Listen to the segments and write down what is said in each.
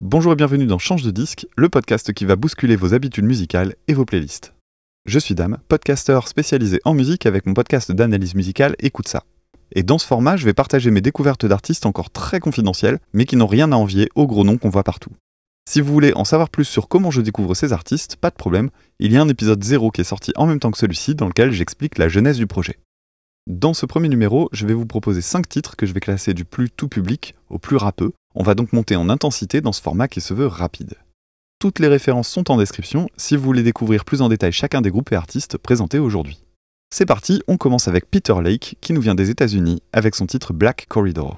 Bonjour et bienvenue dans Change de disque, le podcast qui va bousculer vos habitudes musicales et vos playlists. Je suis Dame, podcasteur spécialisé en musique avec mon podcast d'analyse musicale Écoute ça. Et dans ce format, je vais partager mes découvertes d'artistes encore très confidentielles, mais qui n'ont rien à envier aux gros noms qu'on voit partout. Si vous voulez en savoir plus sur comment je découvre ces artistes, pas de problème, il y a un épisode 0 qui est sorti en même temps que celui-ci dans lequel j'explique la genèse du projet. Dans ce premier numéro, je vais vous proposer 5 titres que je vais classer du plus tout public au plus rappeux. On va donc monter en intensité dans ce format qui se veut rapide. Toutes les références sont en description si vous voulez découvrir plus en détail chacun des groupes et artistes présentés aujourd'hui. C'est parti, on commence avec Peter Lake qui nous vient des États-Unis avec son titre Black Corridor.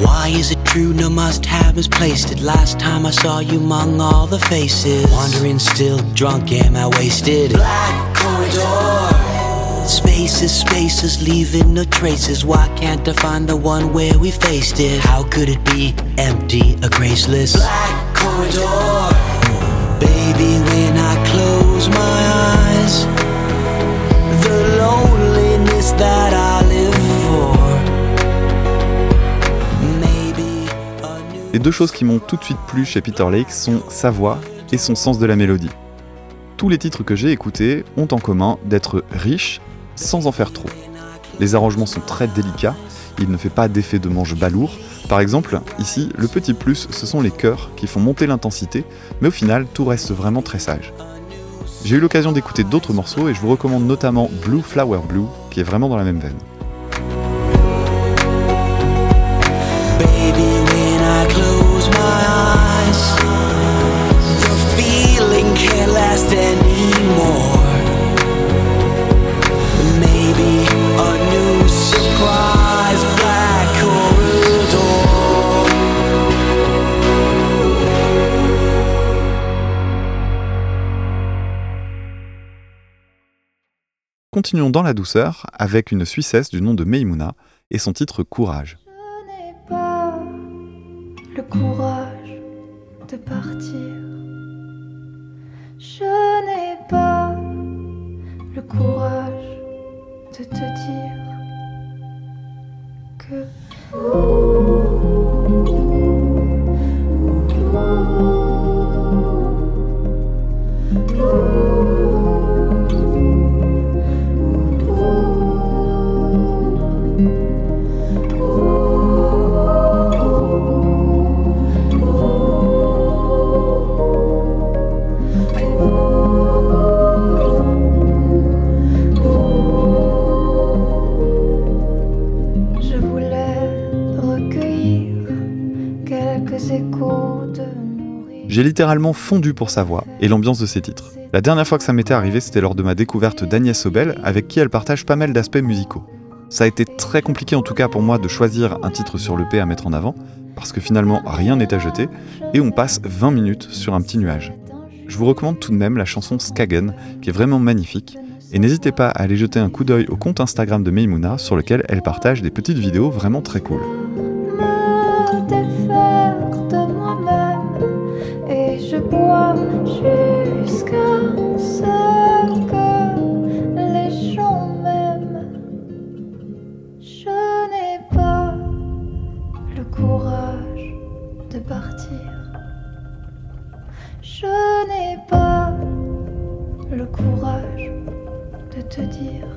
Why is it true? No must have misplaced it. Last time I saw you among all the faces. Wandering still, drunk, am I wasted? Black corridor. Spaces, spaces, leaving no traces. Why can't I find the one where we faced it? How could it be empty, a graceless? Black corridor. Baby, when I close my eyes, the loneliness that I live for. Maybe a new. Les deux choses qui m'ont tout de suite plu chez Peter Lake sont sa voix et son sens de la mélodie. Tous les titres que j'ai écoutés ont en commun d'être riches sans en faire trop. Les arrangements sont très délicats, il ne fait pas d'effet de manche balourd. Par exemple, ici, le petit plus, ce sont les chœurs qui font monter l'intensité, mais au final, tout reste vraiment très sage. J'ai eu l'occasion d'écouter d'autres morceaux et je vous recommande notamment Blue Flower Blue, qui est vraiment dans la même veine. Continuons dans la douceur avec une Suissesse du nom de Meimouna et son titre Courage. Je n'ai pas le courage de partir. Je n'ai pas le courage de te dire que J'ai littéralement fondu pour sa voix et l'ambiance de ses titres. La dernière fois que ça m'était arrivé, c'était lors de ma découverte d'Agnès Sobel, avec qui elle partage pas mal d'aspects musicaux. Ça a été très compliqué en tout cas pour moi de choisir un titre sur le P à mettre en avant, parce que finalement rien n'est à jeter, et on passe 20 minutes sur un petit nuage. Je vous recommande tout de même la chanson Skagen, qui est vraiment magnifique, et n'hésitez pas à aller jeter un coup d'œil au compte Instagram de Meimouna, sur lequel elle partage des petites vidéos vraiment très cool. Jusqu'à ce que les gens m'aiment. Je n'ai pas le courage de partir. Je n'ai pas le courage de te dire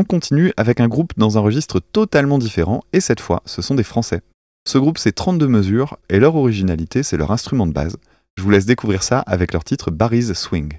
On continue avec un groupe dans un registre totalement différent, et cette fois, ce sont des Français. Ce groupe, c'est 32 mesures, et leur originalité, c'est leur instrument de base. Je vous laisse découvrir ça avec leur titre Barry's Swing.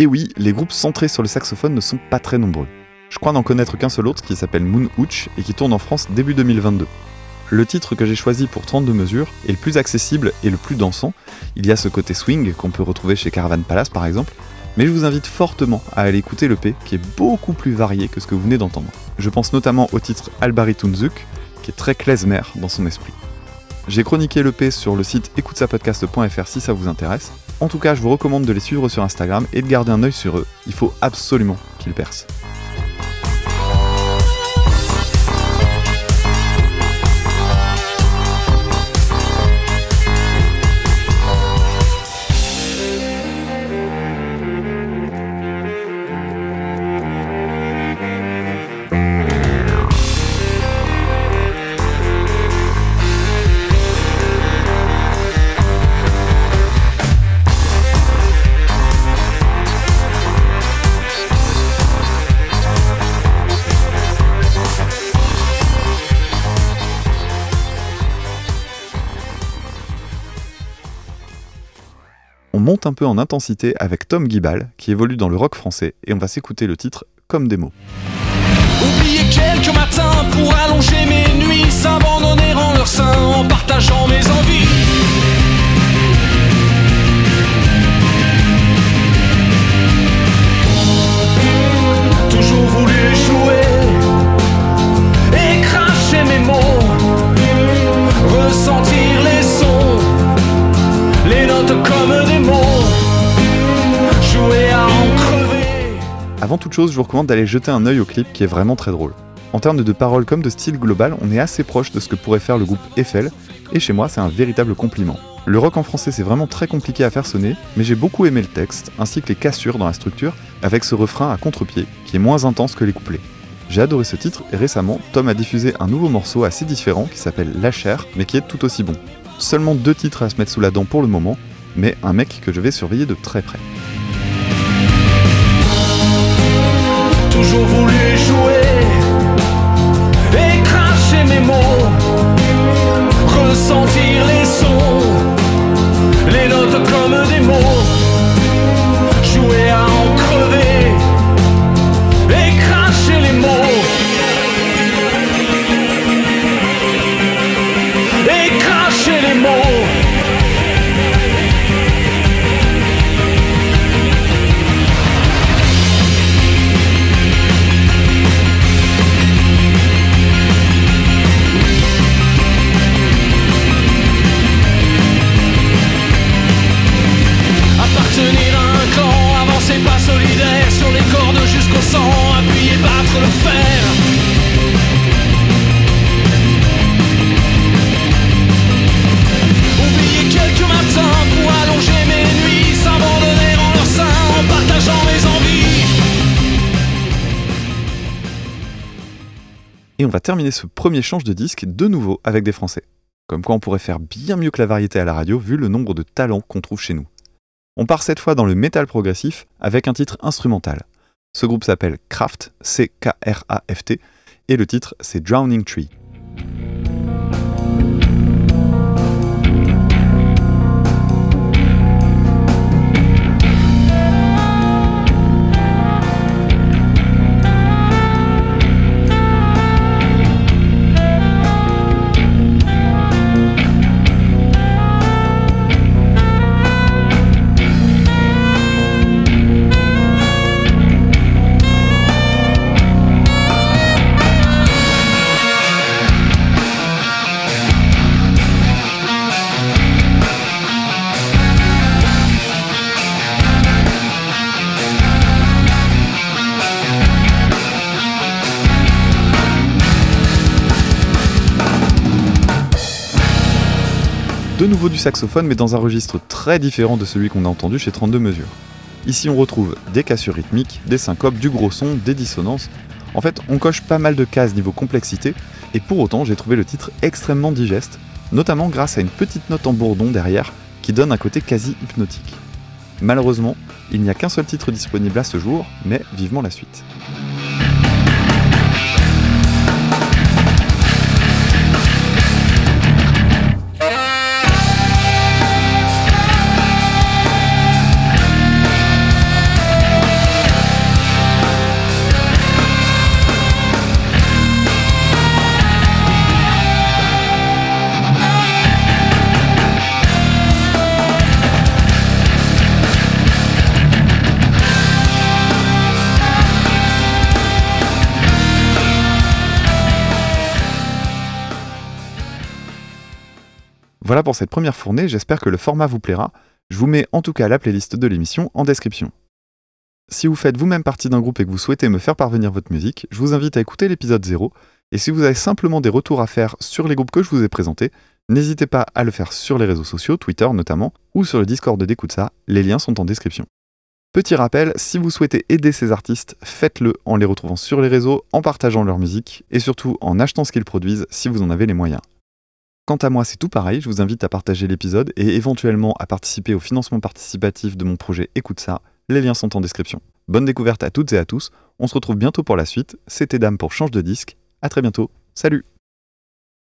Et oui, les groupes centrés sur le saxophone ne sont pas très nombreux. Je crois n'en connaître qu'un seul autre qui s'appelle Moon Hooch et qui tourne en France début 2022. Le titre que j'ai choisi pour 32 mesures est le plus accessible et le plus dansant. Il y a ce côté swing qu'on peut retrouver chez Caravan Palace par exemple, mais je vous invite fortement à aller écouter le P qui est beaucoup plus varié que ce que vous venez d'entendre. Je pense notamment au titre Albari Tunzuk qui est très klezmer dans son esprit. J'ai chroniqué le P sur le site écoutesapodcast.fr si ça vous intéresse. En tout cas, je vous recommande de les suivre sur Instagram et de garder un œil sur eux. Il faut absolument qu'ils percent. Un peu en intensité avec Tom Guibal, qui évolue dans le rock français, et on va s'écouter le titre comme voulu jouer Avant toute chose, je vous recommande d'aller jeter un œil au clip qui est vraiment très drôle. En termes de paroles comme de style global, on est assez proche de ce que pourrait faire le groupe Eiffel, et chez moi c'est un véritable compliment. Le rock en français c'est vraiment très compliqué à faire sonner, mais j'ai beaucoup aimé le texte, ainsi que les cassures dans la structure, avec ce refrain à contre-pied, qui est moins intense que les couplets. J'ai adoré ce titre, et récemment, Tom a diffusé un nouveau morceau assez différent qui s'appelle La chair, mais qui est tout aussi bon. Seulement deux titres à se mettre sous la dent pour le moment, mais un mec que je vais surveiller de très près. Et on va terminer ce premier change de disque de nouveau avec des Français. Comme quoi on pourrait faire bien mieux que la variété à la radio vu le nombre de talents qu'on trouve chez nous. On part cette fois dans le métal progressif avec un titre instrumental. Ce groupe s'appelle Kraft, C-K-R-A-F-T, et le titre c'est Drowning Tree. De nouveau du saxophone, mais dans un registre très différent de celui qu'on a entendu chez 32 mesures. Ici, on retrouve des cassures rythmiques, des syncopes, du gros son, des dissonances. En fait, on coche pas mal de cases niveau complexité, et pour autant, j'ai trouvé le titre extrêmement digeste, notamment grâce à une petite note en bourdon derrière qui donne un côté quasi hypnotique. Malheureusement, il n'y a qu'un seul titre disponible à ce jour, mais vivement la suite. Pour cette première fournée, j'espère que le format vous plaira. Je vous mets en tout cas la playlist de l'émission en description. Si vous faites vous-même partie d'un groupe et que vous souhaitez me faire parvenir votre musique, je vous invite à écouter l'épisode 0. Et si vous avez simplement des retours à faire sur les groupes que je vous ai présentés, n'hésitez pas à le faire sur les réseaux sociaux, Twitter notamment, ou sur le Discord d'Écoute ça, les liens sont en description. Petit rappel, si vous souhaitez aider ces artistes, faites-le en les retrouvant sur les réseaux, en partageant leur musique, et surtout en achetant ce qu'ils produisent si vous en avez les moyens. Quant à moi, c'est tout pareil, je vous invite à partager l'épisode et éventuellement à participer au financement participatif de mon projet Écoute ça, les liens sont en description. Bonne découverte à toutes et à tous, on se retrouve bientôt pour la suite, c'était Dame pour Change de disque, à très bientôt, salut